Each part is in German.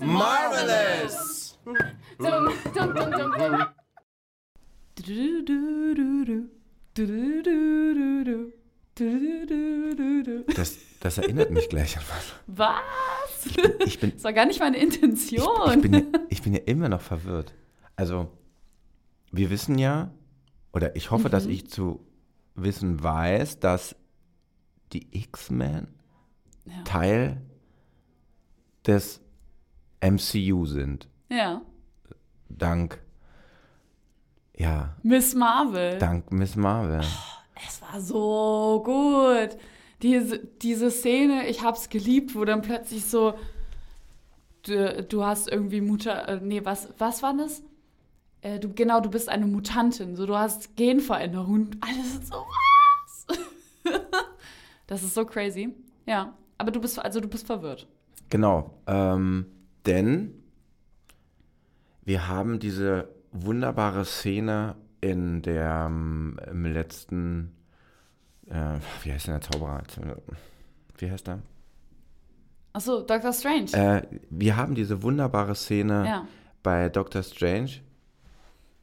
Marvelous! Das, das erinnert mich gleich an was. Was? Ich bin, ich bin, Das war gar nicht meine ich, Intention. ich, bin ja, ich bin ja immer noch verwirrt. Also, wir wissen ja, oder ich hoffe, dass ich zu wissen weiß, dass die X-Men Ja. Teil des MCU sind. ja. Dank, ja, Miss Marvel. dank Miss Marvel. Es war so gut. Diese, diese Szene, ich hab's geliebt, wo dann plötzlich so, du, du hast irgendwie Mutter, äh, nee, was, was war das? Äh, du, genau, du bist eine Mutantin, so du hast Genveränderung und alles ist so, was? das ist so crazy. Ja, aber du bist, also du bist verwirrt. Genau, ähm, denn wir haben diese wunderbare Szene in der ähm, im letzten, äh, wie heißt denn der Zauberer? Wie heißt der? Achso, Doctor Strange. Äh, wir haben diese wunderbare Szene ja. bei Doctor Strange,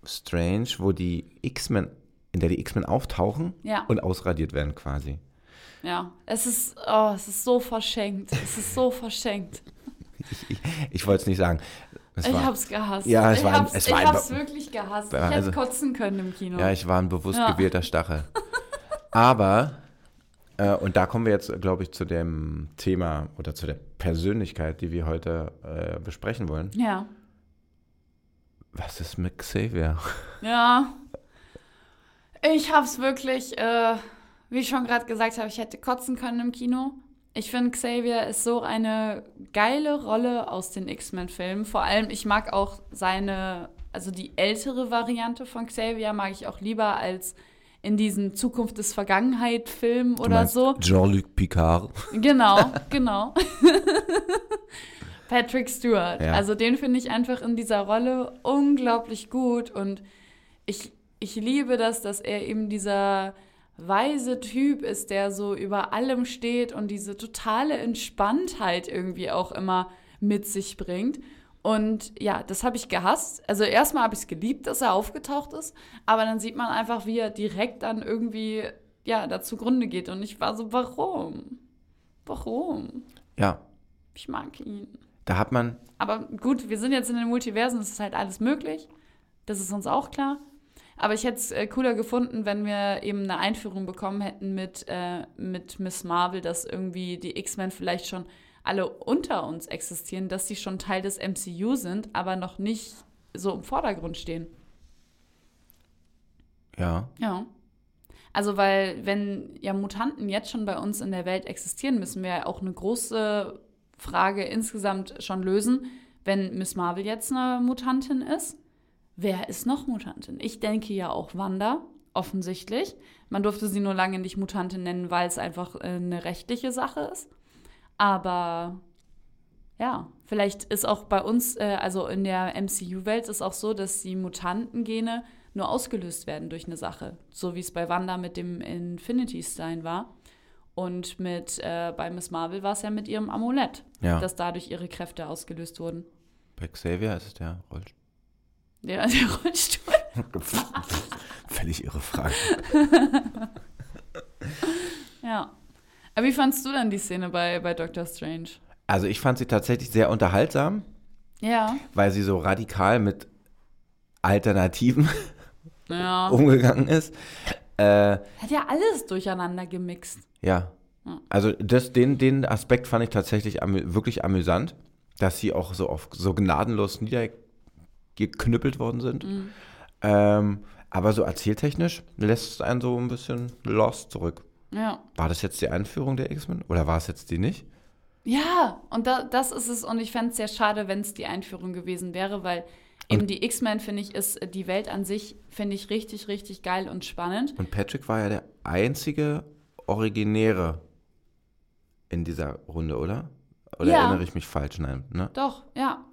Strange, wo die X-Men, in der die X-Men auftauchen Ja. und ausradiert werden quasi. Ja, es ist, oh, es ist so verschenkt. Es ist so verschenkt. Ich, ich wollte es nicht sagen. Es ich war- hab's gehasst. Ja, es ich war ein- es war ich ein- hab's wirklich gehasst. Ich Also- hätte kotzen können im Kino. Ja, ich war ein bewusst Ja. gewählter Stachel. Aber, äh, und da kommen wir jetzt, glaube ich, zu dem Thema oder zu der Persönlichkeit, die wir heute äh, besprechen wollen. ja. Was ist mit Xavier? Ja. Ich hab's wirklich, äh, wie ich schon gerade gesagt habe, ich hätte kotzen können im Kino. Ich finde, Xavier ist so eine geile Rolle aus den X-Men-Filmen. Vor allem, ich mag auch seine, also die ältere Variante von Xavier mag ich auch lieber als in diesen Zukunft des Vergangenheit-Film oder so. Jean-Luc Picard. Genau, genau. Patrick Stewart. Ja. Also den finde ich einfach in dieser Rolle unglaublich gut und ich, ich liebe das, dass er eben dieser weise Typ ist, der so über allem steht und diese totale Entspanntheit irgendwie auch immer mit sich bringt. Und ja, das habe ich gehasst. Also erstmal habe ich es geliebt, dass er aufgetaucht ist, aber dann sieht man einfach, wie er direkt dann irgendwie ja, da zugrunde geht. Und ich war so, warum? Warum? Ja, Ich mag ihn. Da hat man, Aber gut, wir sind jetzt in den Multiversen, es ist halt alles möglich. Das ist uns auch klar. Aber ich hätte es äh, cooler gefunden, wenn wir eben eine Einführung bekommen hätten mit, äh, mit Miss Marvel, dass irgendwie die X-Men vielleicht schon alle unter uns existieren, dass sie schon Teil des MCU sind, aber noch nicht so im Vordergrund stehen. ja, Ja. Also, weil, wenn ja Mutanten jetzt schon bei uns in der Welt existieren, müssen wir ja auch eine große Frage insgesamt schon lösen. Wenn Miss Marvel jetzt eine Mutantin ist, wer ist noch Mutantin? Ich denke ja auch Wanda, offensichtlich. Man durfte sie nur lange nicht Mutantin nennen, weil es einfach äh, eine rechtliche Sache ist. Aber ja, vielleicht ist auch bei uns, äh, also in der MCU-Welt, ist auch so, dass die Mutantengene nur ausgelöst werden durch eine Sache. So wie es bei Wanda mit dem Infinity Stein war. Und mit, äh, bei Miss Marvel war es ja mit ihrem Amulett, ja. dass dadurch ihre Kräfte ausgelöst wurden. Bei Xavier ist es der Rollstuhl. Der, der Rollstuhl. Völlig irre Frage. Ja. Aber wie fandst du dann die Szene bei, bei Doctor Strange? Also ich fand sie tatsächlich sehr unterhaltsam, Ja. weil sie so radikal mit Alternativen Ja. umgegangen ist. Äh, Hat ja alles durcheinander gemixt. Ja. Ja. Also das, den, den Aspekt fand ich tatsächlich amü wirklich amüsant, dass sie auch so auf so gnadenlos niedergeknüppelt worden sind. Mhm. Ähm, aber so erzähltechnisch lässt es einen so ein bisschen lost zurück. Ja. War das jetzt die Einführung der X-Men oder war es jetzt die nicht? Ja, und da, das ist es. Und ich fände es sehr schade, wenn es die Einführung gewesen wäre, weil eben Und- die X-Men, finde ich, ist die Welt an sich, finde ich richtig, richtig geil und spannend. Und Patrick war ja der einzige Originäre in dieser Runde, oder? Oder Ja. erinnere ich mich falsch? Nein, ne? Doch, ja.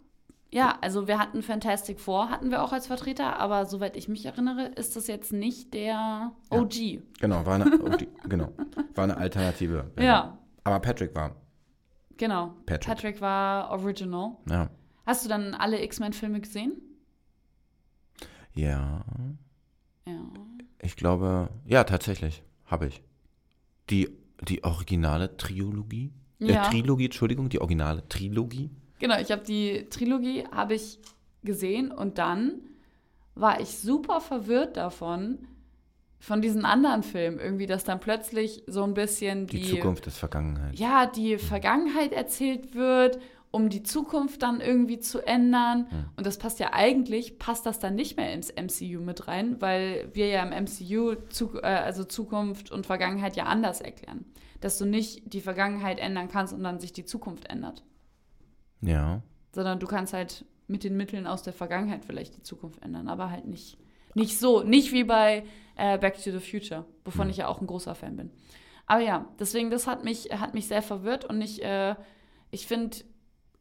Ja, also wir hatten Fantastic Four, hatten wir auch als Vertreter, aber soweit ich mich erinnere, ist das jetzt nicht der OG. Genau, war eine, OG, genau, war eine Alternative. Ja, Aber Patrick war, genau. Patrick. Patrick war Original. ja. Hast du dann alle X-Men-Filme gesehen? Ja, Ja. ich glaube, ja, tatsächlich, habe ich. Die, die originale Trilogie? Ja. Äh, Trilogie, Entschuldigung, die originale Trilogie? Genau, ich habe die Trilogie habe ich gesehen und dann war ich super verwirrt davon, von diesen anderen Filmen irgendwie, dass dann plötzlich so ein bisschen Die, die, Zukunft ist Vergangenheit. ja, die Vergangenheit erzählt wird, um die Zukunft dann irgendwie zu ändern. Und das passt ja eigentlich, passt das dann nicht mehr ins MCU mit rein, weil wir ja im MCU zu, äh, also Zukunft und Vergangenheit ja anders erklären. Dass du nicht die Vergangenheit ändern kannst und dann sich die Zukunft ändert. Ja. Sondern du kannst halt mit den Mitteln aus der Vergangenheit vielleicht die Zukunft ändern, aber halt nicht, nicht so. Nicht wie bei äh, Back to the Future, wovon ich ja auch ein großer Fan bin. Aber ja, deswegen, das hat mich, hat mich sehr verwirrt und ich, äh, ich finde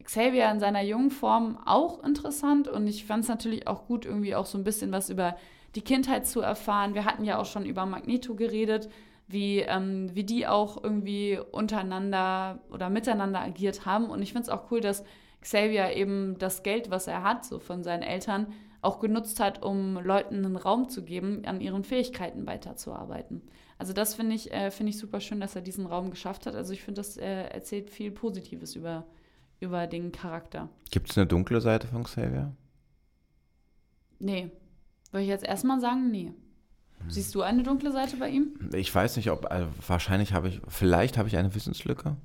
Xavier in seiner jungen Form auch interessant und ich fand es natürlich auch gut, irgendwie auch so ein bisschen was über die Kindheit zu erfahren. Wir hatten ja auch schon über Magneto geredet, wie, ähm, wie die auch irgendwie untereinander oder miteinander agiert haben. Und ich finde es auch cool, dass Xavier eben das Geld, was er hat, so von seinen Eltern, auch genutzt hat, um Leuten einen Raum zu geben, an ihren Fähigkeiten weiterzuarbeiten. Also das finde ich, äh, finde ich super schön, dass er diesen Raum geschafft hat. Also ich finde, das äh, erzählt viel Positives über, über den Charakter. Gibt es eine dunkle Seite von Xavier? Nee. Würde ich jetzt erstmal sagen, nee. Siehst du eine dunkle Seite bei ihm? Ich weiß nicht, ob, also wahrscheinlich habe ich, vielleicht habe ich eine Wissenslücke.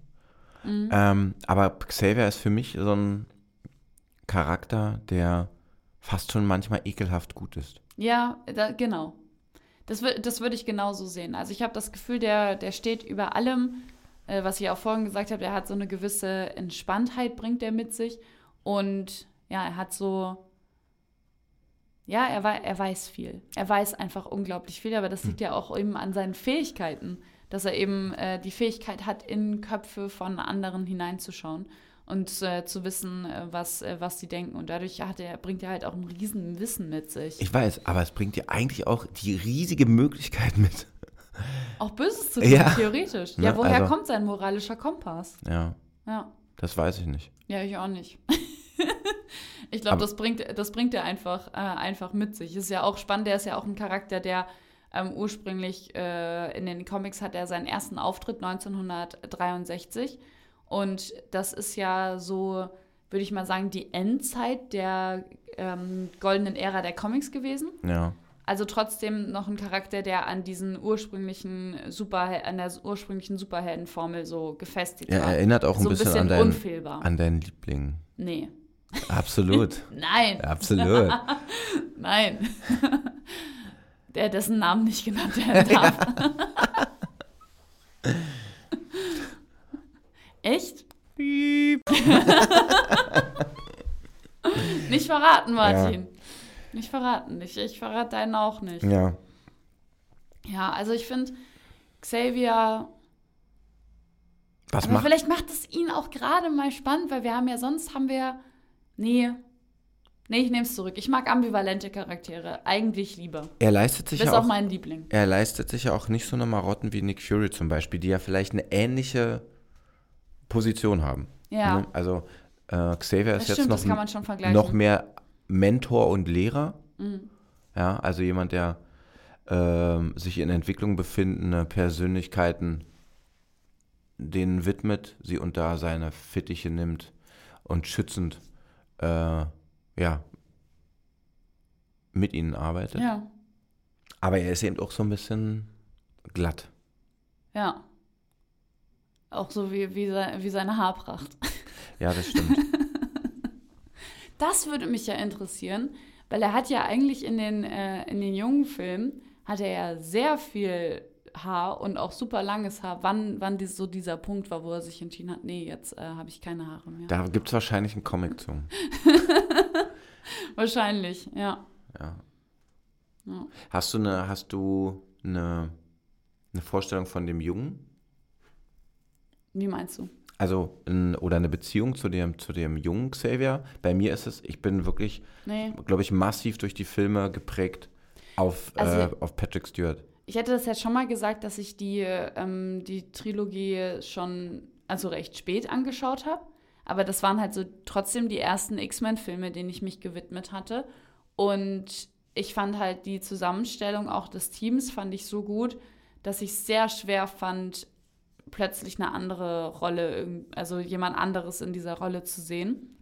Mhm. Ähm, aber Xavier ist für mich so ein Charakter, der fast schon manchmal ekelhaft gut ist. Ja, da, genau. Das, das würde ich genauso sehen. Also ich habe das Gefühl, der, der steht über allem, äh, was ich auch vorhin gesagt habe, der hat so eine gewisse Entspanntheit, bringt er mit sich. Und ja, er hat so, ja, er, wei- er weiß viel. Er weiß einfach unglaublich viel, aber das liegt ja auch eben an seinen Fähigkeiten, dass er eben äh, die Fähigkeit hat, in Köpfe von anderen hineinzuschauen und äh, zu wissen, äh, was, äh, was sie denken. Und dadurch hat er, bringt er halt auch ein riesen Wissen mit sich. Ich weiß, aber es bringt dir eigentlich auch die riesige Möglichkeit mit. Auch Böses zu tun, Ja. theoretisch. Ne, Ja, woher also- kommt sein moralischer Kompass? Ja, Ja, das weiß ich nicht. ja, ich auch nicht. ich glaube, das bringt, das bringt er einfach, äh, einfach mit sich. Ist ja auch spannend, der ist ja auch ein Charakter, der ähm, ursprünglich äh, in den Comics hat er seinen ersten Auftritt 1963. Und das ist ja so, würde ich mal sagen, die Endzeit der ähm, goldenen Ära der Comics gewesen. Ja. Also trotzdem noch ein Charakter, der an diesen ursprünglichen Superhel an der ursprünglichen Superheldenformel so gefestigt Er war. erinnert auch ein so bisschen, bisschen an, deinen, unfehlbar. an deinen Liebling. nee. Absolut. Nein, Absolut. nein. der dessen Namen nicht genannt werden darf. Echt? nicht verraten, Martin. Nicht verraten. Ich, ich verrate deinen auch nicht. Ja. Ja, also ich finde, Xavier Was Aber macht. vielleicht macht es ihn auch gerade mal spannend, weil wir haben ja sonst haben wir. Nee. Nee, ich nehme es zurück. Ich mag ambivalente Charaktere eigentlich lieber. Er leistet sich Bis ja auf auch. meinen Liebling. Er leistet sich ja auch nicht so eine Marotten wie Nick Fury zum Beispiel, die ja vielleicht eine ähnliche Position haben. Ja. Ne? Also äh, Xavier Das ist jetzt stimmt, noch, schon vergleichen. noch mehr Mentor und Lehrer. Mhm. Ja, also jemand, der ähm, sich in Entwicklung befindende Persönlichkeiten denen widmet, sie unter seine Fittiche nimmt und schützend äh, ja, mit ihnen arbeitet. Ja, Aber er ist eben auch so ein bisschen glatt. ja. Auch so wie, wie, sein, wie seine Haarpracht. Ja, das stimmt. Das würde mich ja interessieren, weil er hat ja eigentlich in den, äh, in den jungen Filmen, hat er ja sehr viel Haar und auch super langes Haar. Wann, wann dies, so dieser Punkt war, wo er sich entschieden hat, nee, jetzt äh, habe ich keine Haare mehr. Da gibt es wahrscheinlich einen Comic zu. Wahrscheinlich, ja. Ja. Ja. Hast du eine, hast du eine, eine Vorstellung von dem Jungen? Wie meinst du? Also, ein, oder eine Beziehung zu dem, zu dem jungen Xavier. Bei mir ist es, ich bin wirklich, Nee. glaube ich, massiv durch die Filme geprägt auf, Also- äh, auf Patrick Stewart. Ich hätte das jetzt schon mal gesagt, dass ich die, ähm, die Trilogie schon, also recht spät angeschaut habe. Aber das waren halt so trotzdem die ersten X-Men-Filme, denen ich mich gewidmet hatte. Und ich fand halt die Zusammenstellung auch des Teams fand ich so gut, dass ich es sehr schwer fand, plötzlich eine andere Rolle, also jemand anderes in dieser Rolle zu sehen.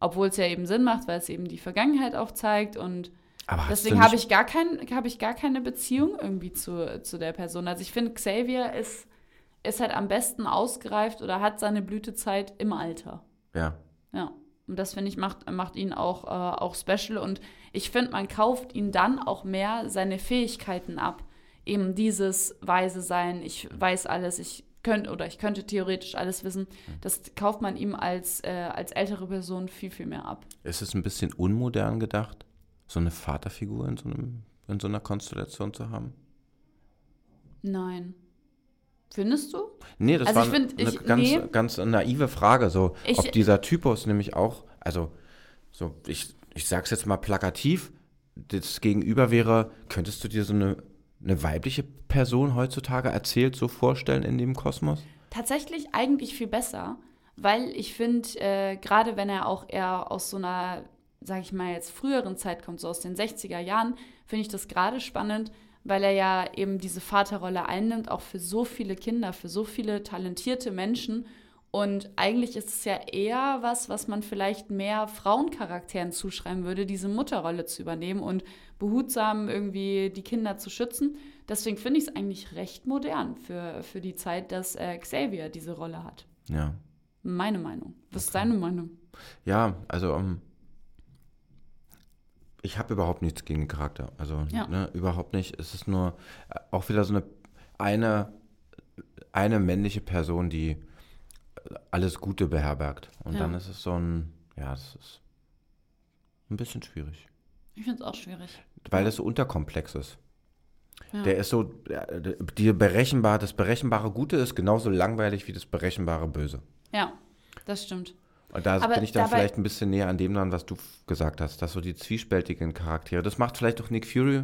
Obwohl es ja eben Sinn macht, weil es eben die Vergangenheit auch zeigt und Aber Deswegen habe ich, gar kein, hab ich gar keine Beziehung irgendwie zu, zu der Person. Also ich finde, Xavier ist, ist halt am besten ausgereift oder hat seine Blütezeit im Alter. Ja. Ja. Und das finde ich macht, macht ihn auch, äh, auch special. Und ich finde, man kauft ihn dann auch mehr seine Fähigkeiten ab. Eben dieses weise sein, ich weiß alles, ich könnte oder ich könnte theoretisch alles wissen. Das kauft man ihm als, äh, als ältere Person viel, viel mehr ab. Ist es ein bisschen unmodern gedacht, so eine Vaterfigur in so, einem, in so einer Konstellation zu haben? Nein. Findest du? Nee, das Also war find, eine ich- ganz, nee. ganz naive Frage. So, Ich- ob dieser Typus nämlich auch, also, so, ich, ich sag's jetzt mal plakativ, das Gegenüber wäre, könntest du dir so eine, eine weibliche Person heutzutage erzählt so vorstellen in dem Kosmos? Tatsächlich eigentlich viel besser, weil ich finde, äh, gerade wenn er auch eher aus so einer, sag ich mal jetzt früheren Zeit kommt, so aus den 60er Jahren, finde ich das gerade spannend, weil er ja eben diese Vaterrolle einnimmt, auch für so viele Kinder, für so viele talentierte Menschen. Und eigentlich ist es ja eher was, was man vielleicht mehr Frauencharakteren zuschreiben würde, diese Mutterrolle zu übernehmen und behutsam irgendwie die Kinder zu schützen. Deswegen finde ich es eigentlich recht modern für, für die Zeit, dass äh, Xavier diese Rolle hat. Ja. Meine Meinung. Was ist deine Meinung? Ja, also ähm, ich habe überhaupt nichts gegen den Charakter. Also Ja. ne, überhaupt nicht. Es ist nur äh, auch wieder so eine, eine, eine männliche Person, die alles Gute beherbergt. Und Ja. dann ist es so ein, ja, es ist ein bisschen schwierig. Ich finde es auch schwierig. Weil es so unterkomplex ist. Ja. Der ist so, die berechenbar, das berechenbare Gute ist genauso langweilig wie das berechenbare Böse. ja, das stimmt. Und da Aber bin ich dann vielleicht ein bisschen näher an dem dran, was du gesagt hast, dass so die zwiespältigen Charaktere, das macht vielleicht auch Nick Fury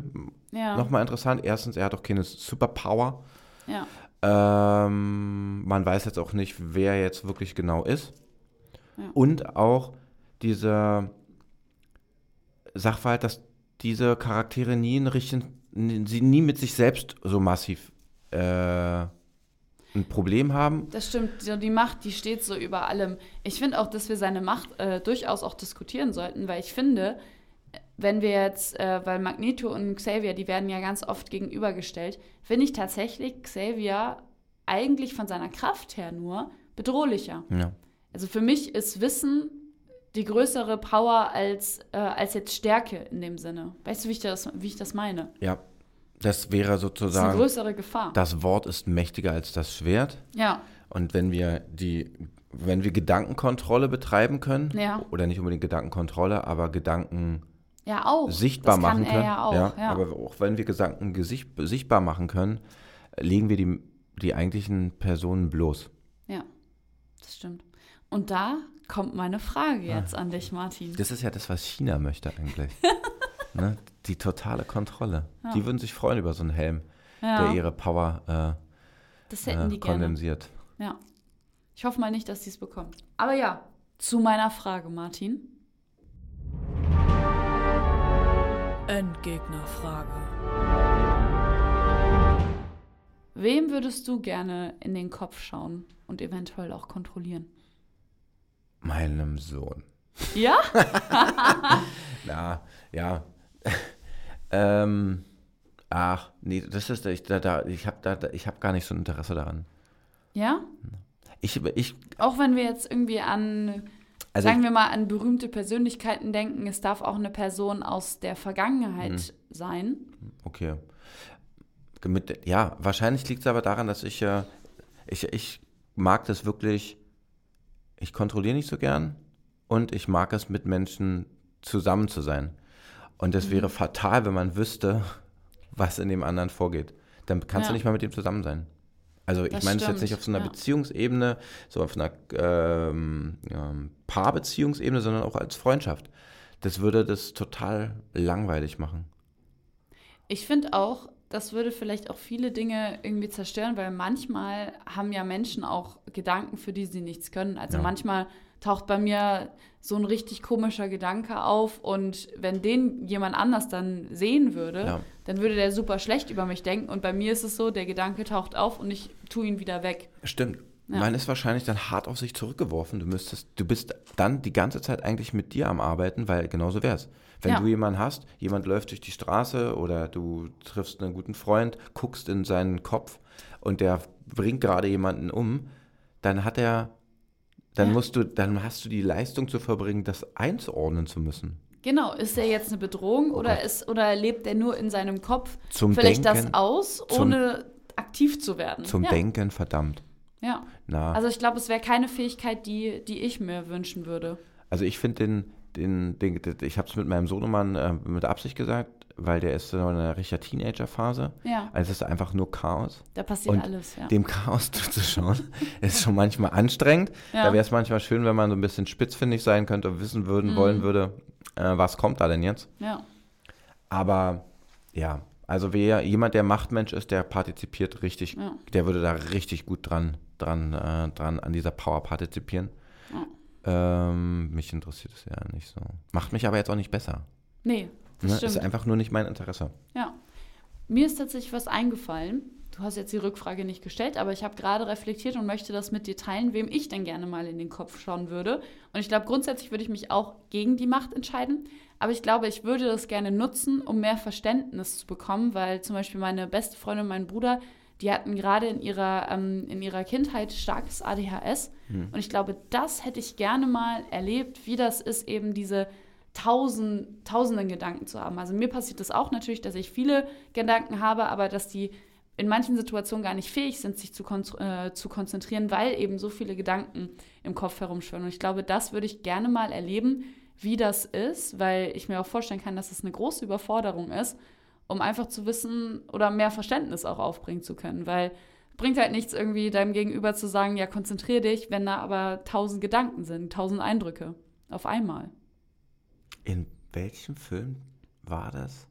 Ja. nochmal interessant. Erstens, er hat auch keine Superpower. Ja. Ähm, man weiß jetzt auch nicht, wer jetzt wirklich genau ist. Ja. Und auch dieser Sachverhalt, dass diese Charaktere nie in richtigen, sie nie mit sich selbst so massiv äh, ein Problem haben. Das stimmt, die Macht, die steht so über allem. Ich finde auch, dass wir seine Macht äh, durchaus auch diskutieren sollten, weil ich finde, wenn wir jetzt, äh, weil Magneto und Xavier, die werden ja ganz oft gegenübergestellt, finde ich tatsächlich Xavier eigentlich von seiner Kraft her nur bedrohlicher. Ja. Also für mich ist Wissen die größere Power als, äh, als jetzt Stärke in dem Sinne. Weißt du, wie ich das, wie ich das meine? ja, das wäre Das ist eine sozusagen, größere Gefahr. das Wort ist mächtiger als das Schwert. ja, Und wenn wir die, wenn wir Gedankenkontrolle betreiben können, Ja. oder nicht unbedingt Gedankenkontrolle, aber Gedanken ja auch. sichtbar das machen können, ja auch, ja. aber auch wenn wir Gedanken gesicht, sichtbar machen können, legen wir die, die eigentlichen Personen bloß. Ja, das stimmt. Und da kommt meine Frage jetzt an dich, Martin. Das ist ja das, was China möchte eigentlich. ne? Die totale Kontrolle. Ja. Die würden sich freuen über so einen Helm, Ja, der ihre Power das äh, hätten äh, die gerne. kondensiert. Ja. Ich hoffe mal nicht, dass sie es bekommen. Aber ja, zu meiner Frage, Martin. Endgegnerfrage. Wem würdest du gerne in den Kopf schauen und eventuell auch kontrollieren? Meinem Sohn. Ja? Na, ja. ähm, ach, nee, das ist, ich, da, da, ich habe da, da, ich hab gar nicht so ein Interesse daran. Ja? Ich, ich, Auch wenn wir jetzt irgendwie an, also sagen wir mal, an berühmte Persönlichkeiten denken, es darf auch eine Person aus der Vergangenheit Mhm. sein. Okay. Mit, ja, wahrscheinlich liegt es aber daran, dass ich, äh, ich, ich mag das wirklich, ich kontrolliere nicht so gern und ich mag es, mit Menschen zusammen zu sein. Und es wäre fatal, wenn man wüsste, was in dem anderen vorgeht. Dann kannst Ja. du nicht mal mit dem zusammen sein. Also ich Das meine es jetzt nicht auf so einer ja. Beziehungsebene, so auf einer ähm, ähm, Paarbeziehungsebene, sondern auch als Freundschaft. Das würde das total langweilig machen. Ich finde auch, das würde vielleicht auch viele Dinge irgendwie zerstören, weil manchmal haben ja Menschen auch Gedanken, für die sie nichts können. Also Ja. manchmal taucht bei mir so ein richtig komischer Gedanke auf und wenn den jemand anders dann sehen würde, Ja. dann würde der super schlecht über mich denken und bei mir ist es so, der Gedanke taucht auf und ich tue ihn wieder weg. Stimmt. Ja. Man ist wahrscheinlich dann hart auf sich zurückgeworfen. Du müsstest, du bist dann die ganze Zeit eigentlich mit dir am Arbeiten, weil genauso wär's. Wenn Ja. du jemanden hast, jemand läuft durch die Straße oder du triffst einen guten Freund, guckst in seinen Kopf und der bringt gerade jemanden um, dann hat er, dann Ja. musst du, dann hast du die Leistung zu verbringen, das einzuordnen zu müssen. Genau, ist er jetzt eine Bedrohung oder, Oh Gott. ist, oder lebt er nur in seinem Kopf Zum vielleicht das Denken, aus, zum- ohne aktiv zu werden? zum ja. Denken, verdammt. Ja. Na, Also ich glaube, es wäre keine Fähigkeit, die, die ich mir wünschen würde. Also ich finde den, den, den, ich habe es mit meinem Sohnemann äh, mit Absicht gesagt, weil der ist so in einer richtiger Teenager-Phase. Ja, Also es ist einfach nur Chaos. da passiert Und alles, ja. Dem Chaos zuzuschauen, ist schon manchmal anstrengend. Ja. Da wäre es manchmal schön, wenn man so ein bisschen spitzfindig sein könnte und wissen würden, Mhm. wollen würde, äh, was kommt da denn jetzt. ja. Aber ja, also wer jemand, der Machtmensch ist, der partizipiert richtig, Ja. der würde da richtig gut dran, dran, äh, dran an dieser Power partizipieren. Ähm, mich interessiert es ja nicht so. Macht mich aber jetzt auch nicht besser. Nee, das Ne? Ist einfach nur nicht mein Interesse. Ja. Mir ist tatsächlich was eingefallen. Du hast jetzt die Rückfrage nicht gestellt, aber ich habe gerade reflektiert und möchte das mit dir teilen, wem ich denn gerne mal in den Kopf schauen würde. Und ich glaube, grundsätzlich würde ich mich auch gegen die Macht entscheiden. Aber ich glaube, ich würde das gerne nutzen, um mehr Verständnis zu bekommen, weil zum Beispiel meine beste Freundin und mein Bruder, die hatten gerade in ihrer, ähm, in ihrer Kindheit starkes ADHS. Und ich glaube, das hätte ich gerne mal erlebt, wie das ist, eben diese tausend, tausenden Gedanken zu haben. Also mir passiert das auch natürlich, dass ich viele Gedanken habe, aber dass die in manchen Situationen gar nicht fähig sind, sich zu, kon äh, zu konzentrieren, weil eben so viele Gedanken im Kopf herumschwirren. Und ich glaube, das würde ich gerne mal erleben, wie das ist, weil ich mir auch vorstellen kann, dass es eine große Überforderung ist, um einfach zu wissen oder mehr Verständnis auch aufbringen zu können, weil bringt halt nichts irgendwie deinem Gegenüber zu sagen, ja, konzentrier dich, wenn da aber tausend Gedanken sind, tausend Eindrücke auf einmal. In welchem Film war das,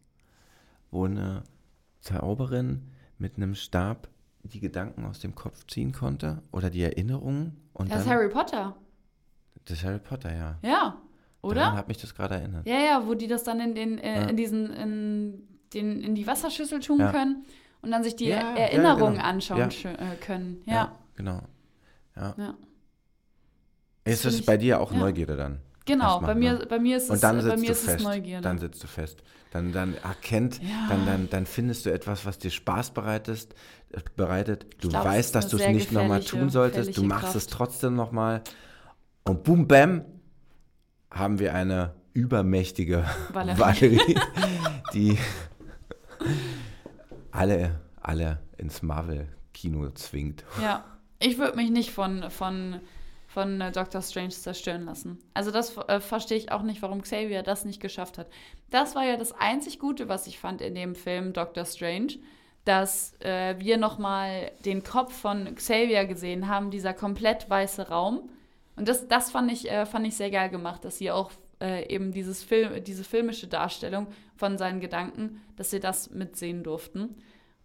wo eine Zauberin mit einem Stab die Gedanken aus dem Kopf ziehen konnte oder die Erinnerungen? Und Das ist Harry Potter, Das ist Harry Potter, ja. ja, oder? Daran hat mich das gerade erinnert. Ja, ja, wo die das dann in den, äh, Ja. in diesen, in, den, in die Wasserschüssel tun Ja. können und dann sich die Ja, Erinnerungen genau. anschauen äh, können. Ja, genau. Ja. ja. Ist es ich- bei dir auch. Neugierde dann? Genau, bei mir, bei mir ist es, Und dann bei sitzt mir du ist es fest. Neugierde. Dann sitzt du fest. Dann, dann erkennt, Ja. dann, dann, dann findest du etwas, was dir Spaß bereitet. äh, bereitet. Du glaub, es weißt, dass du es nicht nochmal tun solltest. Du machst Kraft. es trotzdem nochmal. Und boom, bam, haben wir eine übermächtige Valerie. Valerie, die alle, alle ins Marvel-Kino zwingt. Ja, ich würde mich nicht von, von, von äh, Doctor Strange zerstören lassen. Also das äh, verstehe ich auch nicht, warum Xavier das nicht geschafft hat. Das war ja das einzig Gute, was ich fand in dem Film Doctor Strange, dass äh, wir nochmal den Kopf von Xavier gesehen haben, dieser komplett weiße Raum. Und das, das fand, ich, äh, fand ich sehr geil gemacht, dass sie auch äh, eben dieses Film, diese filmische Darstellung von seinen Gedanken, dass sie das mitsehen durften.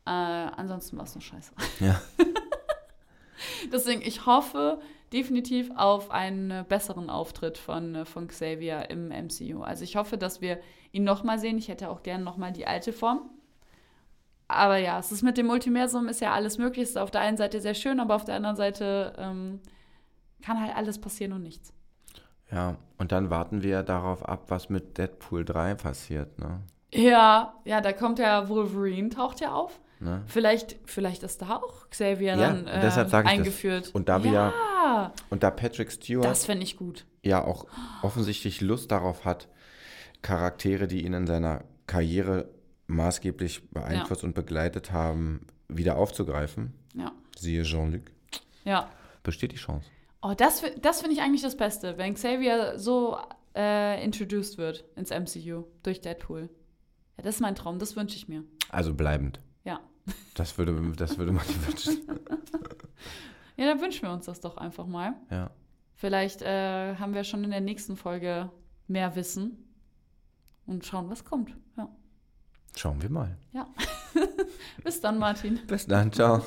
Äh, ansonsten war es nur scheiße. Ja. Deswegen, ich hoffe definitiv auf einen äh, besseren Auftritt von, äh, von Xavier im MCU. Also ich hoffe, dass wir ihn nochmal sehen. Ich hätte auch gerne nochmal die alte Form. Aber ja, es ist mit dem Multiversum ist ja alles möglich. Es ist auf der einen Seite sehr schön, aber auf der anderen Seite ähm, kann halt alles passieren und nichts. Ja, und dann warten wir darauf ab, was mit Deadpool 3 passiert, ne? Ja, ja, da kommt ja Wolverine, taucht ja auf. ne? Vielleicht, vielleicht ist da auch Xavier Ja, dann äh, deshalb sag ich das. eingeführt. Und da wir- ja, Und da Patrick Stewart das fände ich gut. ja auch offensichtlich Lust darauf hat, Charaktere, die ihn in seiner Karriere maßgeblich beeinflusst und begleitet haben, wieder aufzugreifen, Ja, siehe Jean-Luc, ja. besteht die Chance. Oh, das, das finde ich eigentlich das Beste, wenn Xavier so äh, introduced wird ins MCU durch Deadpool. Ja, das ist mein Traum, das wünsche ich mir. Also bleibend. Ja. Das würde, das würde man sich wünschen. Ja, dann wünschen wir uns das doch einfach mal. Ja. Vielleicht äh, haben wir schon in der nächsten Folge mehr Wissen und schauen, was kommt. Ja. Schauen wir mal. Bis dann, Martin. Bis dann, ciao.